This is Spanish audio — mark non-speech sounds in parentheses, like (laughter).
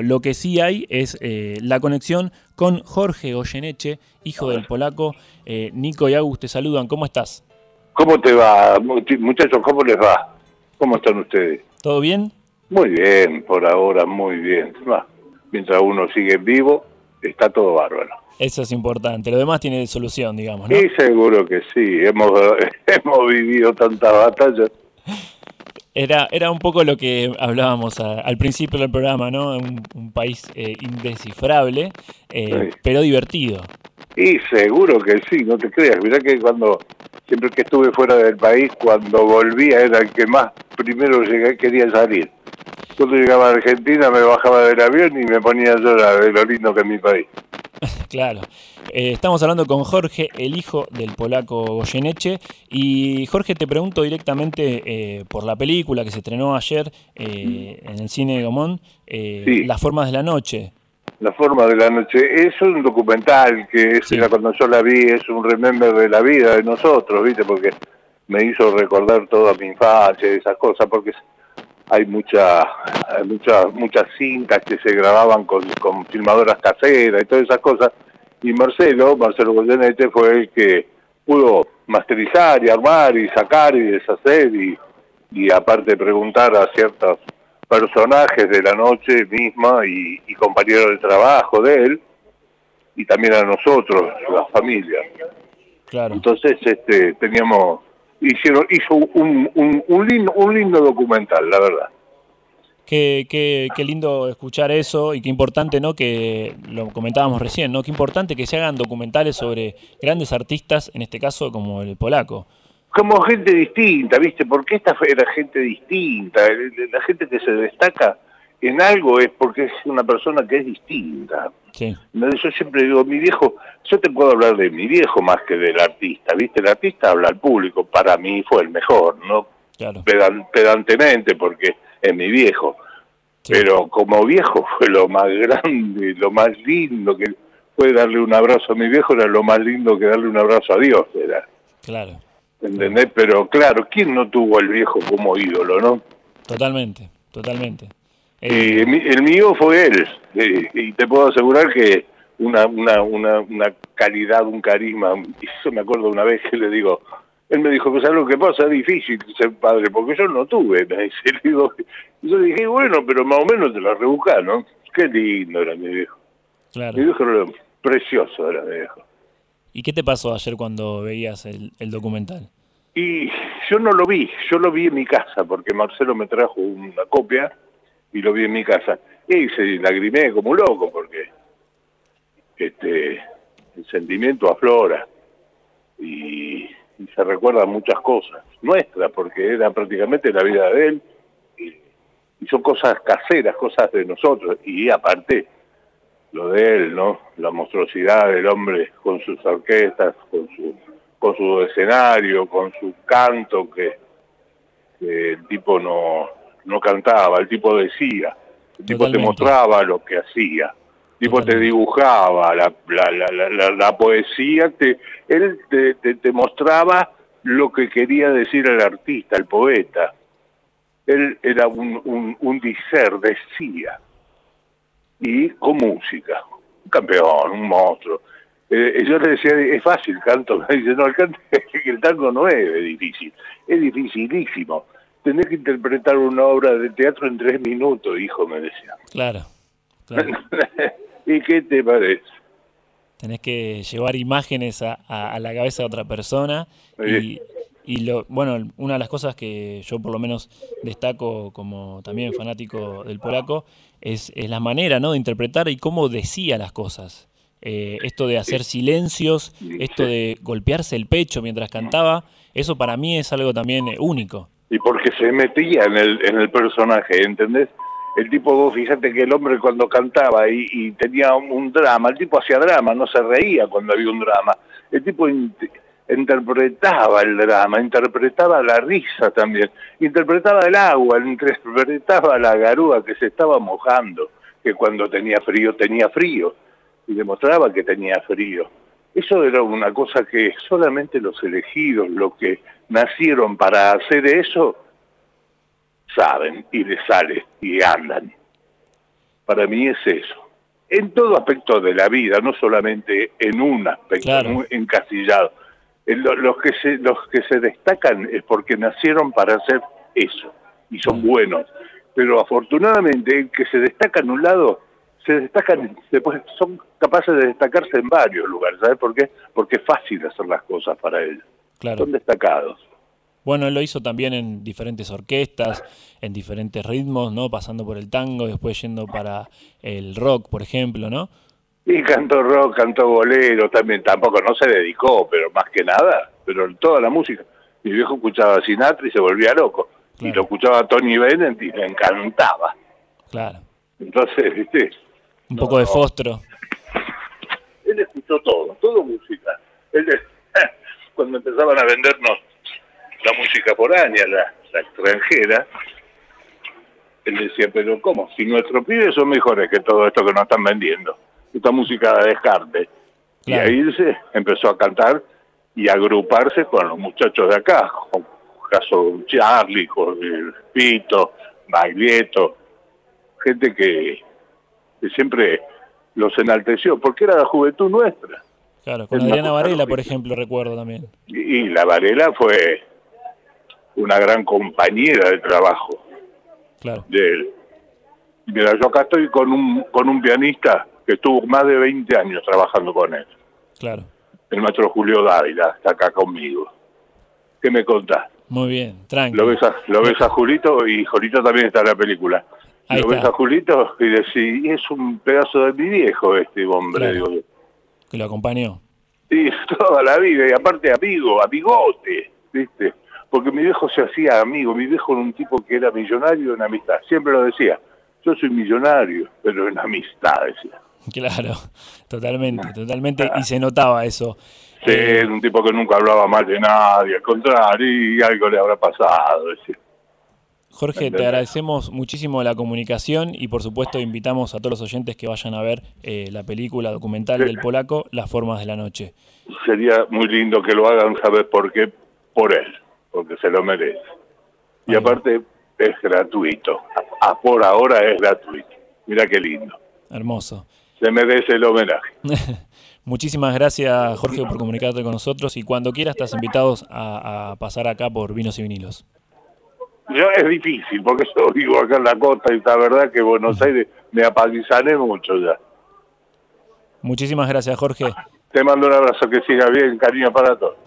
Lo que sí hay es eh, la conexión con Jorge Goyeneche, hijo del polaco. Eh, Nico y Agus te saludan, ¿cómo estás? ¿Cómo te va, muchachos? ¿Cómo les va? ¿Cómo están ustedes? ¿Todo bien? Muy bien, por ahora, muy bien. Mientras uno sigue vivo, está todo bárbaro. Eso es importante. Lo demás tiene solución, digamos, ¿no? Sí, seguro que sí. Hemos, (laughs) hemos vivido tantas batallas era, era un poco lo que hablábamos al principio del programa, ¿no? Un, país eh, indescifrable, eh, pero divertido. Y seguro que sí, no te creas. Mirá que cuando, siempre que estuve fuera del país, cuando volvía era el que más primero llegué, quería salir. Cuando llegaba a Argentina me bajaba del avión y me ponía a llorar de lo lindo que es mi país. (laughs) claro. Eh, estamos hablando con Jorge, el hijo del polaco Goyeneche. Y Jorge, te pregunto directamente eh, por la película que se estrenó ayer eh, en el cine de Gomón, Las formas de la noche. La forma de la noche es un documental que cuando yo la vi es un remember de la vida de nosotros, ¿viste? Porque me hizo recordar toda mi infancia y esas cosas, porque hay mucha, muchas muchas cintas que se grababan con, con filmadoras caseras y todas esas cosas y Marcelo, Marcelo Goyenete fue el que pudo masterizar y armar y sacar y deshacer y, y aparte preguntar a ciertos personajes de la noche misma y, compañeros de trabajo de él y también a nosotros, la familia. Claro. Entonces este teníamos hicieron hizo un, un, un, lindo, un lindo documental, la verdad. Qué, qué, qué, lindo escuchar eso y qué importante, ¿no? Que lo comentábamos recién, ¿no? Qué importante que se hagan documentales sobre grandes artistas, en este caso como el polaco. Como gente distinta, ¿viste? Porque esta era gente distinta. La gente que se destaca en algo es porque es una persona que es distinta. Sí. Yo siempre digo, mi viejo, yo te puedo hablar de mi viejo más que del artista, ¿viste? El artista habla al público, para mí fue el mejor, ¿no? Claro. pedantemente, porque es mi viejo. Pero como viejo fue lo más grande, lo más lindo que fue darle un abrazo a mi viejo, era lo más lindo que darle un abrazo a Dios, era. Claro. ¿Entendés? Pero claro, ¿quién no tuvo al viejo como ídolo, no? Totalmente, totalmente. Eh, el mío fue él, y te puedo asegurar que una, una, una, una calidad, un carisma, eso me acuerdo una vez que le digo, él me dijo, pues algo que pasa, es difícil ser padre, porque yo no tuve, me dice. (laughs) Y yo dije, bueno, pero más o menos te la rebuscás, ¿no? Qué lindo era mi viejo. Claro. Mi viejo era precioso, era mi viejo. ¿Y qué te pasó ayer cuando veías el, documental? Y yo no lo vi, yo lo vi en mi casa, porque Marcelo me trajo una copia y lo vi en mi casa. Y se lagrimé como un loco, porque este el sentimiento aflora. Y se recuerdan muchas cosas nuestras, porque era prácticamente la vida de él, y, son cosas caseras, cosas de nosotros, y aparte lo de él, ¿no? La monstruosidad del hombre con sus orquestas, con su, con su escenario, con su canto, que, el tipo no, no cantaba, el tipo decía, el tipo te mostraba lo que hacía tipo te dibujaba la, la, la, la, poesía, te, él te, te, mostraba lo que quería decir el artista, el poeta. Él era un, un, un diser, decía, y con música, un campeón, un monstruo. Eh, yo le decía, es fácil, canto. Me (laughs) dice, no, el, canto, (laughs) el tango no es difícil, es dificilísimo. Tenés que interpretar una obra de teatro en tres minutos, hijo, me decía. Claro. claro. (laughs) ¿Y qué te parece? Tenés que llevar imágenes a, a, la cabeza de otra persona y, y, lo, bueno, una de las cosas que yo por lo menos destaco como también fanático del polaco es, es la manera ¿no? de interpretar y cómo decía las cosas. Eh, esto de hacer silencios, esto de golpearse el pecho mientras cantaba, eso para mí es algo también único. Y porque se metía en el, en el personaje, ¿entendés? el tipo, vos fíjate que el hombre cuando cantaba y, tenía un, drama, el tipo hacía drama, no se reía cuando había un drama. El tipo interpretaba el drama, interpretaba la risa también, interpretaba el agua, interpretaba la garúa que se estaba mojando, que cuando tenía frío tenía frío, y demostraba que tenía frío. Eso era una cosa que solamente los elegidos, los que nacieron para hacer eso, saben y les sale y andan. para mí es eso. En todo aspecto de la vida, no solamente en un aspecto Claro. encasillado. En lo- los, que se, los que se destacan es porque nacieron para hacer eso y son buenos. Pero afortunadamente el que se destaca en un lado, se destacan, después son capaces de destacarse en varios lugares. ¿Sabes por qué? Porque es fácil hacer las cosas para ellos. Claro. Son destacados. Bueno, él lo hizo también en diferentes orquestas, en diferentes ritmos, ¿no? Pasando por el tango, después yendo para el rock, por ejemplo, ¿no? Y cantó rock, cantó bolero, también tampoco no se dedicó, pero más que nada, pero toda la música. Mi viejo escuchaba a Sinatra y se volvía loco. Y lo escuchaba a Tony Bennett y le encantaba. Claro. Entonces, (laughs) viste, Un poco de Fostro. Él escuchó todo, todo música. Él, (laughs) cuando empezaban a vendernos la música foránea, la, la extranjera, él decía, pero ¿cómo? Si nuestros pibes son mejores que todo esto que nos están vendiendo. Esta música de descarte. Y ahí se empezó a cantar y a agruparse con los muchachos de acá, con caso Charlie, con el Pito, Baglietto, gente que, que siempre los enalteció, porque era la juventud nuestra. Claro, con Adriana Varela, por ejemplo, recuerdo también. Y, y la Varela fue una gran compañera de trabajo Claro. de él. Mira, yo acá estoy con un, con un pianista que estuvo más de 20 años trabajando con él. Claro. El maestro Julio Dávila está acá conmigo. ¿Qué me contás? Muy bien, tranqui. Lo ves a, lo ves a Julito y Julito también está en la película. Ahí lo ves está. a Julito y decís, "Y es un pedazo de mi viejo este hombre. Claro. digo yo. Que lo acompañó. Y (laughs) toda la vida, y aparte amigo, amigote, ¿viste? Porque mi viejo se hacía amigo, mi viejo era un tipo que era millonario en amistad, siempre lo decía, yo soy millonario, pero en amistad, decía. (laughs) Claro, totalmente, totalmente. Y se notaba eso. Sí, Eh, era un tipo que nunca hablaba mal de nadie, al contrario, y algo le habrá pasado, decía. Jorge, te agradecemos muchísimo la comunicación y por supuesto invitamos a todos los oyentes que vayan a ver eh, la película documental del polaco, Las Formas de la Noche. Sería muy lindo que lo hagan, ¿sabes por qué? Por él, porque se lo merece. Y aparte es gratuito, a, a- por ahora es gratuito. Mira qué lindo, Hermoso. se merece el homenaje. (laughs) Muchísimas gracias Jorge por comunicarte con nosotros y cuando quieras estás invitados a, a pasar acá por Vinos y Vinilos. Yo, es difícil, porque yo vivo acá en la costa y la verdad que Buenos Aires me apalizané mucho ya. Muchísimas gracias Jorge. Te mando un abrazo, que siga bien, cariño para todos.